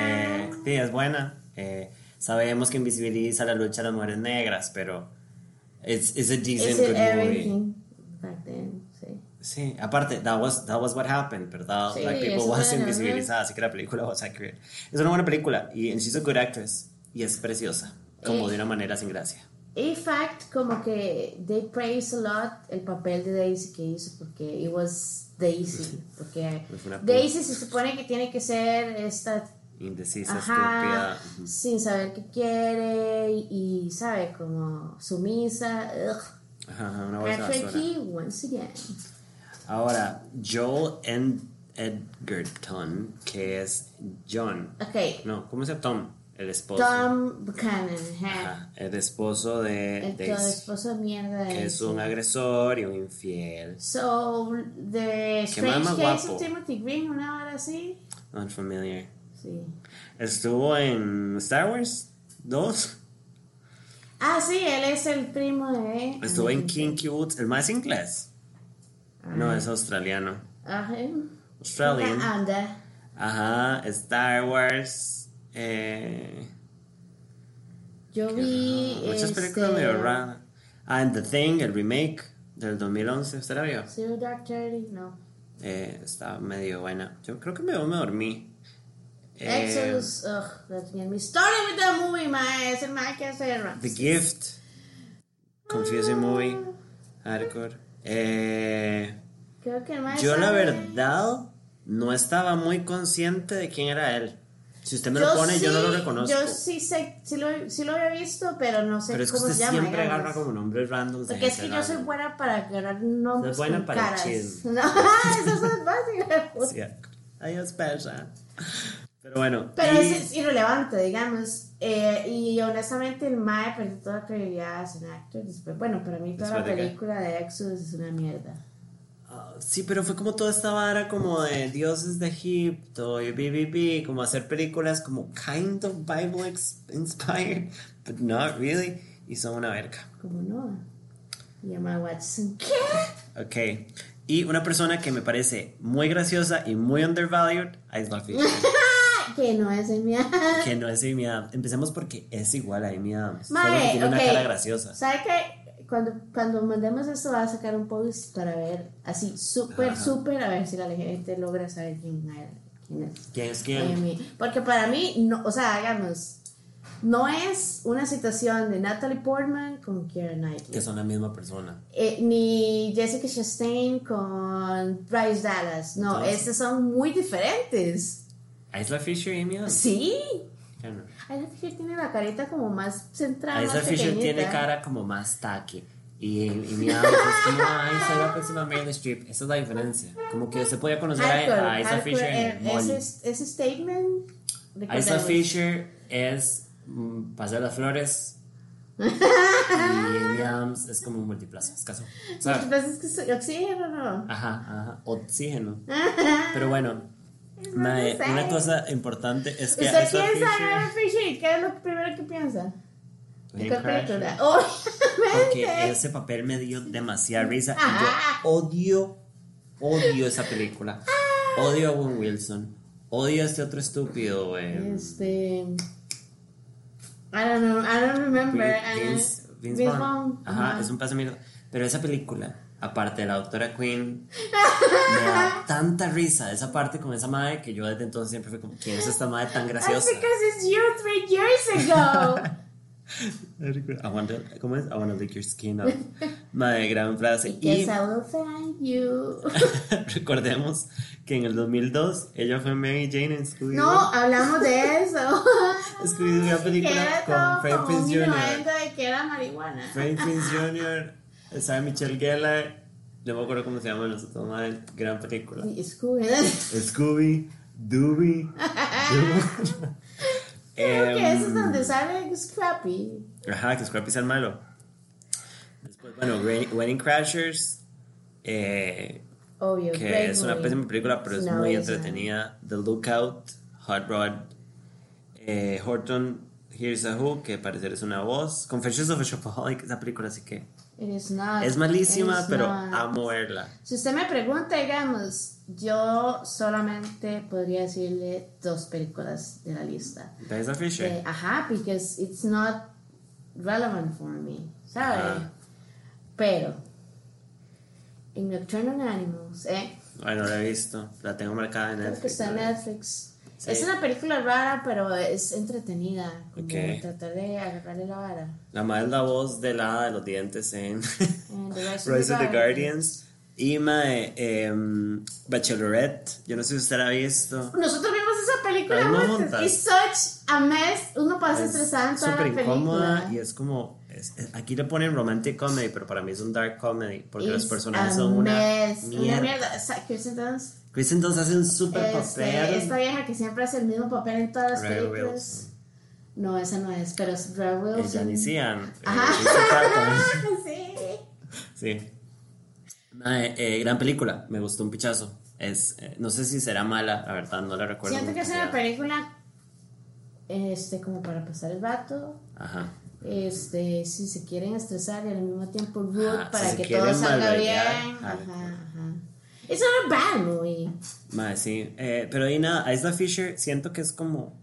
Eh, sí, es buena. Eh, sabemos que invisibiliza la lucha de las mujeres negras, pero it's, it's a decent Is it good movie. Back then? Sí. Sí, aparte, that was, that was what happened, ¿verdad? Sí, Black people was invisibilizada, así que la película was accurate. Es una buena película y she's a good actress y es preciosa, como Eh. de una manera sin gracia. In fact, como que they praise a lot el papel de Daisy que hizo porque it was Daisy. Porque Daisy se supone que tiene que ser esta Indecisa, Ajá, estúpida. sin saber qué quiere y, y, sabe, como sumisa. Ugh. Ajá, una bolsa de Patrick basura. Key, once again. Ahora, Joel Ed Edgerton, que es John. Ok, No, ¿cómo se llama Tom? El esposo. Tom Buchanan, ajá. El esposo de el Daisy. esposo de mierda de Que es un agresor y un infiel. So, The Strange más Case guapo. of Timothy Green, una hora así. Unfamiliar. Sí. Estuvo en Star Wars 2. Ah, sí, él es el primo de. Estuvo en. Kinky Woods. ¿El más inglés? No, es australiano. Ajá. Australian. Anda. Ajá, Star Wars. Eh, Yo vi. muchas este, películas medio raras. Ah, and The Thing, el remake del 2011. ¿Usted la vio? Zero Dark Thirty, no. Eh, está medio buena. Yo creo que me, me dormí. Exodus, ugh, let's get me started with that movie, ma. Es el ma que hace The Gift. Confusing movie. Hardcore. Eh, Creo que el mae Yo la sale- verdad no estaba muy consciente de quién era él. Si usted me lo Yo pone, yo no lo sí- reconozco. Yo sí sé, sí lo, sí lo había visto, pero no sé Pero es que cómo usted se llama. siempre digamos. agarra como nombres random. Porque es que yo soy buena para agarrar nombres Soy buena con para el caras. chisme. No, eso es fácil. Sí, adiós, perra. Pero bueno. Pero y- eso es irrelevante, digamos. Eh, y honestamente, el Mae perdió toda la credibilidad as an actor. Después, bueno, para mí toda la ¿Después de qué? película de Exodus es una mierda. Ah, sí, pero fue como toda esta vara como de dioses de Egipto y BBB, como hacer películas como kind of Bible inspired, but not really. Y son una verga. Como no. Y Emma Watson. ¿Qué? Ok. Y una persona que me parece muy graciosa y muy undervalued, Isla Fisher. Que no es el mío. que no es Amy Adams. Empecemos porque es igual a Amy Adams. solo que tiene una cara graciosa. ¿Sabe qué? Cuando, cuando mandemos esto, va a sacar un post para ver, así, súper, súper, a ver si la gente logra saber quién, quién es. ¿Quién es quién? Amy. Porque para mí, no, o sea, hagamos, no es una situación de Natalie Portman con Keira Knightley. Que son la misma persona. Eh, ni Jessica Chastain con Bryce Dallas. No, estas son muy diferentes. Isla Fisher y Amy. Sí. No. Isla Fisher tiene la carita como más centrada. Isla más Fisher pequeñita. tiene cara como más tacky. Y, y Adams es como, ay, soy la próxima Meryl Streep. Esa es la diferencia. Como que usted podía conocer a, Isla Fisher en eh, ese, ese statement. Isla. Fisher es mm, Paseo de las Flores. y Amy Adams es como un multiplaza. Es caso. Pasa es que oxígeno, ¿no? Ajá, ajá. Oxígeno. Pero bueno, mae, sé. una cosa importante es que ¿Usted piensa en Fisher. ¿Qué es lo primero que piensa? ¿En Wedding cuál película? Obviamente. Porque ese papel me dio demasiada risa. y Ah. yo odio, odio esa película. Odio a Owen Wilson. Odio a este otro estúpido. eh, Este. I don't know, I don't remember. Vince, Vince Vince Vaughn. Ajá, ajá. es un paso. Pero esa película, aparte de la doctora Queen, me da tanta risa esa parte con esa madre que yo desde entonces siempre fui como, ¿quién es esta madre tan That's graciosa? because it's you three years ago. I want to, ¿Cómo es? I want to lick your skin off. Madre, gran frase. Because Y I will find you. recordemos que en el 2002 ella fue Mary Jane en Scooby-Doo. No, hablamos de eso. Scooby-Doo, una película con Fred Prinze Jr. de que era marihuana. Fred Prinze Jr., Sarah Michelle Gellar, no me acuerdo cómo se llaman los otros madres, gran película. Y Scooby. Scooby, Dooby. Creo que eso es donde sale Scrappy. Ajá, que Scrappy es el malo. Después, bueno, Wedding Crashers, eh, Obvio. que great es una movie. pésima película, pero es No, muy entretenida. The Lookout, Hot Rod, eh, Horton, Here's a Who, que parecer es una voz. Confessions of a Shopaholic, esa película así que Not. es malísima, pero not. amo verla. Si usted me pregunta, digamos, yo solamente podría decirle dos películas de la lista. ¿De esa Fisher? Eh, ajá, because it's not relevant for me, ¿sabe? Ajá. Pero, en Nocturnal Animals, ¿eh? Ay, no la he visto. La tengo marcada en Creo que está en. Netflix. Sí. Es una película rara, pero es entretenida. Como Ok. tratar de agarrarle la vara. La madre es la voz de la de los dientes en Rise of the Guardians. Y mae, em, Bachelorette. Yo no sé si usted la ha visto. Nosotros vimos esa película. Es such a mess. Uno pasa Es estresado en toda la película. incómoda y es como. es- es- aquí le ponen romantic comedy, pero para mí es un dark comedy. Porque los It's personajes a son una mess, Una mierda. Kristen Dunst hace un super este, papel. esta vieja que siempre hace el mismo papel en todas las películas. Wilson. No, esa no es, pero es Rebel Wilson. Ella Nician. Ajá. sí. Sí. Mae, eh, gran película, me gustó un pichazo. Es, eh, no sé si será mala, la verdad, no la recuerdo. Siento que es una película este, como para pasar el rato. Ajá. Este, si se quieren estresar y al mismo tiempo Ajá, para si que todo salga bien. Ajá, ajá. It's not a bad movie. Mae, sí. Eh, pero ahí nada, Isla Fisher siento que es como.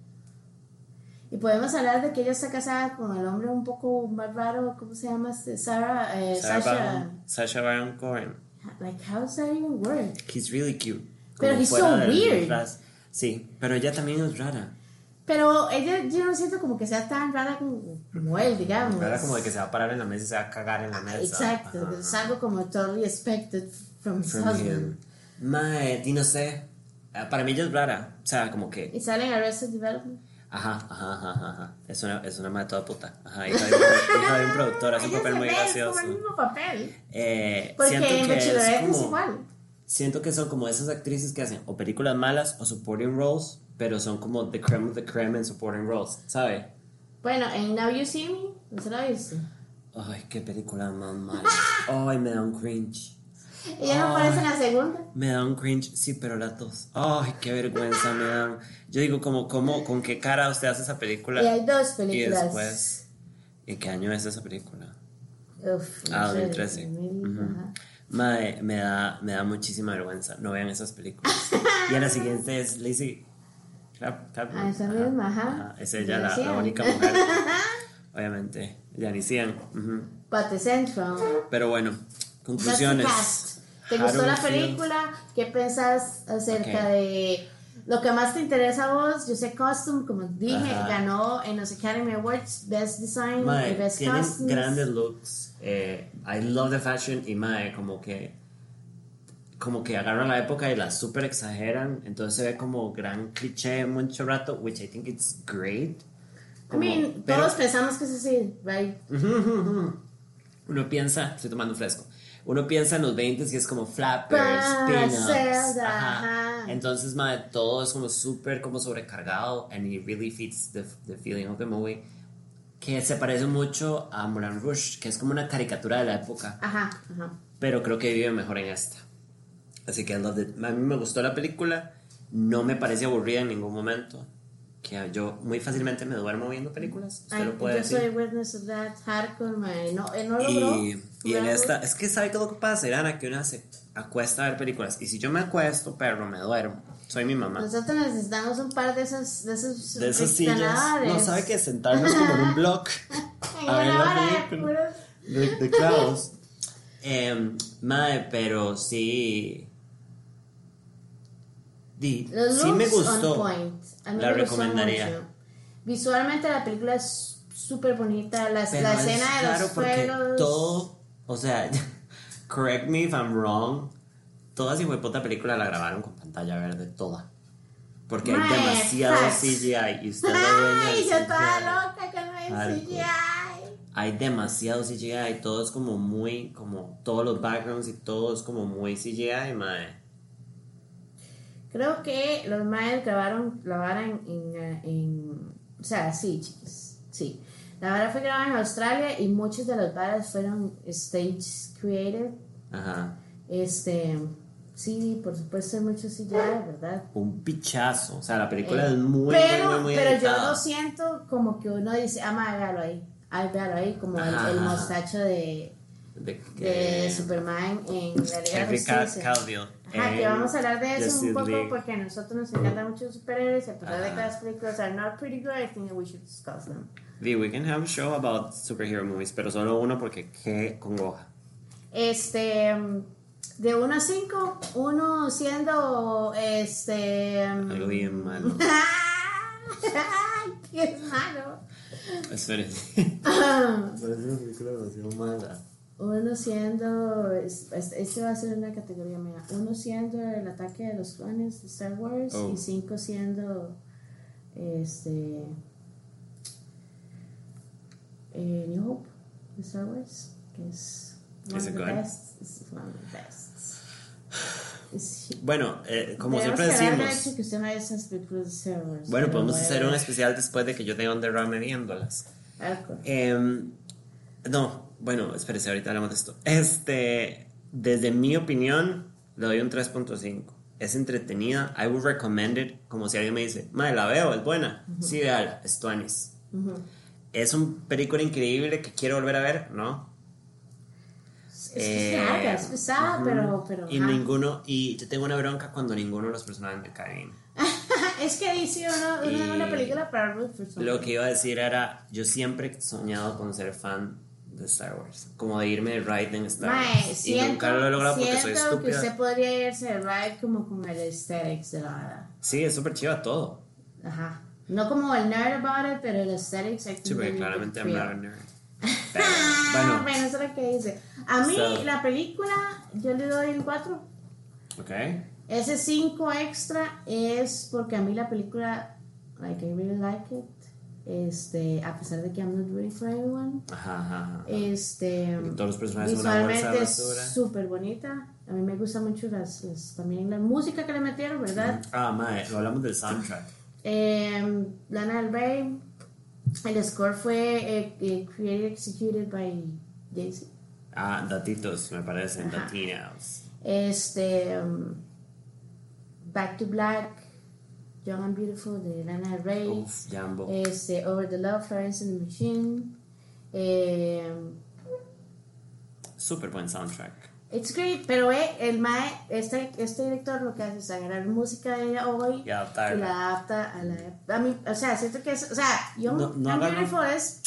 Y podemos hablar de que ella está casada con el hombre un poco más raro, ¿cómo se llama? este? Sarah, eh, Sarah Sasha. Baron, Sacha Baron Cohen. Like, how does that even work? He's really cute. Pero Como he's so weird. Sí, pero ella también es rara. Pero ella, yo no siento como que sea tan rara como, como él, digamos. Rara como de que se va a parar en la mesa y se va a cagar en la mesa. Exacto, Ajá, es algo como totally expected From From him. Mae, y no sé. ah, Para mí ella es rara. O sea, como que. Y sale en Arrested Development. Ajá, ajá, ajá, ajá. Es una, es una madre toda puta. Ajá, hija de, un- hija de un productor, hace un papel muy gracioso. como el mismo papel. Eh, Porque en es Bachelorette es, como- igual. Siento que son como esas actrices que hacen o películas malas o supporting roles, pero son como the creme of the creme en supporting roles, ¿sabe? Bueno, en Now You See Me, ¿no se la viste? Ay, qué película más mala. Ay, me da un cringe. Ella no aparece en la segunda. Me da un cringe, sí, pero las dos. Ay, qué vergüenza me dan. Yo digo, como, como, ¿con qué cara usted hace esa película? Y hay dos Y películas. después, ¿en qué año es esa película? Uf, Ah, sé, 2013. 2000, Ujú. ajá. Mae, me da, me da muchísima vergüenza. No vean esas películas. y a la siguiente es Lizzie Cap- Capron. Ah, esa misma, ajá. Es ella la, la única mujer. Obviamente, Janicean. ujú. But the Central. Pero bueno, conclusiones. ¿Te gustó la película? ¿Qué pensás acerca de lo que más te interesa a vos? Yo sé Costume, como dije, Ajá. ganó en los Academy Awards Best Design Mae, y Best tienen Costumes. grandes looks. eh, I love the fashion y mae, como que como que agarran la época y la super exageran, entonces se ve como gran cliché mucho rato, which I think it's great. I mean, pero- todos pensamos que es así, right? Uno piensa, estoy tomando un fresco. Uno piensa en los 20 y es como flappers. Zelda, ajá. ajá. Entonces, mae, todo es como súper como sobrecargado and it really fits the, the feeling of the movie. Que se parece mucho a Moulin Rouge, que es como una caricatura de la época, Ajá, ajá. pero creo que vive mejor en esta. Así que I loved it. A mí me gustó la película, no me parece aburrida en ningún momento. Que yo muy fácilmente me duermo viendo películas, usted Ay, lo puede yo decir. soy witness of that hardcore, man. No, él no logró. Y, y en esta, es que sabe qué es lo que pasa, Irana, que una se acuesta a ver películas. Y si yo me acuesto, perro, me duermo. Soy mi mamá. Nosotros necesitamos un par de esos, de esos, De esas sillas. No, sabe que sentarnos como en un blog En a ver la película. de, de clavos. Em, mae, pero sí. Di, sí me gustó. A mí La me gustó recomendaría. mucho. Visualmente la película es súper bonita. La, Pero la es escena de los porque fuegos. todo, o sea, correct me if I'm wrong, toda puta película la grabaron con pantalla verde, toda. Porque hay demasiado facts. CGI y usted Ay, yo estaba loca hay Hardcore. CGI. Hay demasiado CGI, todo es como muy, como todos los backgrounds y todo es como muy CGI, mae. Creo que los mayas grabaron la vara en, en, en- O sea, sí, chicos. Sí. La vara fue grabada en Australia y muchas de las varas fueron stage created. Ajá. Este. Sí, por supuesto, hay mucho CGI, ¿verdad? Un pichazo, o sea, la película Eh, es muy, pero, muy, muy, muy pero yo lo siento como que uno dice, ah, ma, véalo ahí. Ay, véalo ahí, como el, el mostacho de, de, Superman en la Liga de Justicia. Cavill. Ajá, que en vamos a hablar de eso Justice un poco League. porque a nosotros nos encantan mucho los superhéroes y a pesar de que las películas are not pretty good, I think that we should discuss them. The We can have a show about superhero movies, pero solo uno porque qué congoja. Este, mm, de 1 a 5, uno siendo, este... mm, Algo bien malo. Ay, qué malo. Espérense. Parece una película demasiado mala. Uno siendo, es- es- este va a ser una categoría mía, uno siendo el ataque de los clones de Star Wars Oh. y cinco siendo, este, eh, New Hope de Star Wars, que es one of the best, one of the best. Es- Bueno, eh, como siempre decimos. hecho que usted no ve esas películas de Star Wars. Bueno, podemos hacer un especial después de que yo tenga un derrame viéndolas. Em, no, bueno, espérese, ahorita hablamos de esto. Este, desde mi opinión, le doy un 3.5. Es entretenida, I would recommend it, como si alguien me dice, madre, la veo, es buena. Sí, véala, es tuanis. Ujú. Es un película increíble que quiero volver a ver, ¿no? Es que es larga, es pesada, ujú. pero, pero Y ajá. ninguno, y yo tengo una bronca cuando ninguno de los personajes me caen. es que dice uno, una, una película para something. Lo que iba a decir era, yo siempre he soñado con ser fan de Star Wars, como de irme de ride en Star Mae, Wars. y siento, nunca lo he logrado porque soy siento que estúpida. usted podría irse de ride como con el aesthetics de la vara. Sí, es súper chiva todo. Ajá. No como el nerd about it, pero el aesthetics Sí, porque claramente I'm not a nerd. Pero, bueno, bueno, eso es lo que dice. A mí, So- la película, yo le doy un 4. ok. Ese 5 extra es porque a mí la película, like, I really like it. Este, a pesar de que I'm not ready for everyone. Ajá, ajá, ajá. Este, Todos los personajes visualmente es súper bonita. A mí me gusta mucho las, las- también la música que le metieron, ¿verdad? Ah, mae, lo hablamos del soundtrack. Eh, Lana del Rey. El score fue eh, eh, created executed by Jay-Z. Ah, datitos, me parecen, datinos. Este, um, Back to Black, Young and Beautiful de Lana Rey. Uf. Este, Over the Love, Florence and the Machine. Eh, Súper buen soundtrack. It's great, pero eh, el mae, este, este director lo que hace es agarrar música de hoy Y adaptarla. y la adapta a la... A mí, o sea, siento que es... O sea, Young No- no and Beautiful es...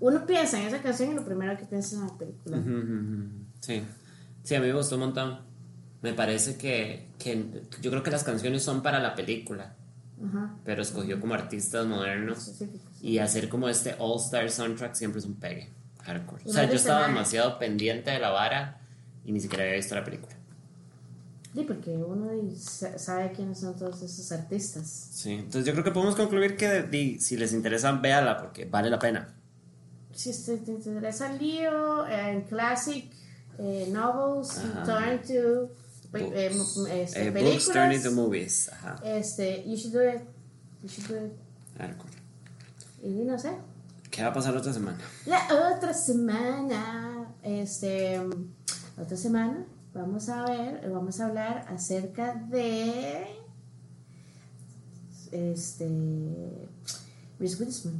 Uno piensa en esa canción y lo primero que piensa es en la película. Sí. Sí, a mí me gustó un montón. Me parece que, que yo creo que las canciones son para la película, Ajá. pero escogió como artistas modernos y hacer como este All Star soundtrack siempre es un pegue. Hardcore. O sea, yo es estaba demasiado pendiente de la vara y ni siquiera había visto la película. Sí, porque uno sabe quiénes son todos esos artistas. Sí, entonces yo creo que podemos concluir que si les interesa, véala porque vale la pena. Si te, te interesa el lío, en classic eh, novels, Ajá. turn to eh, Books. este, Eh, books películas, into movies. Ajá. este, you should do it. You should do it. Hardcore. Y no sé. ¿Qué va a pasar otra semana? La otra semana, este, la otra semana vamos a ver, vamos a hablar acerca de, este, Reese Witherspoon.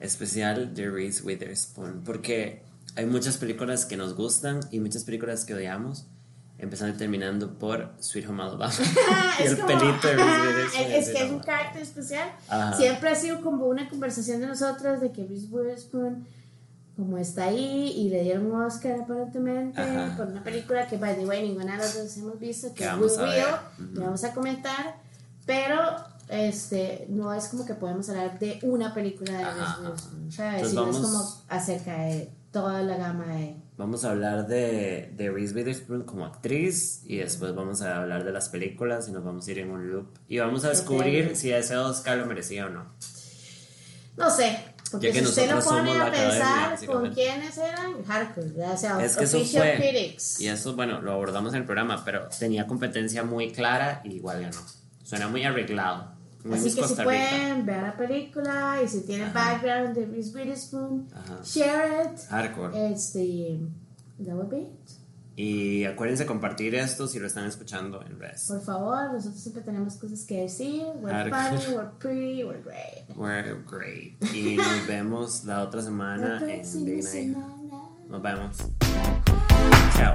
especial de Reese Witherspoon porque hay muchas películas que nos gustan y muchas películas que odiamos empezando y terminando por Sweet Home Alabama y el como- pelito de Reese Witherspoon es que es un carácter especial. Ajá. Siempre ha sido como una conversación de nosotros de que Reese Witherspoon como está ahí y le dieron un Oscar aparentemente Ajá. por una película que by the way ninguna de las dos hemos visto que es vamos We a ver. Will, y vamos a comentar pero este no es como que podemos hablar de una película de Reese. Witherspoon ¿sabes? Sino es como acerca de toda la gama de Vamos a hablar de, de Reese Witherspoon como actriz y después vamos a hablar de las películas y nos vamos a ir en un loop y vamos a descubrir si ese Oscar lo merecía o no. no sé porque si usted lo pone a academia, pensar con básicamente. quiénes eran ya sea Es que eso fue. critics Y eso, bueno, lo abordamos en el programa, pero tenía competencia muy clara y igual ganó. Suena muy arreglado. Así Miss que si Rica. pueden ver la película y si tienen background de Reese Witherspoon, share it. Hardcore. Este, that would be it. Y acuérdense compartir esto si lo están escuchando en redes. Por favor, nosotros siempre tenemos cosas que decir. We're funny, we're pretty, we're great. We're great. Y nos vemos la otra semana La en Big Night. Nos vemos. Chao.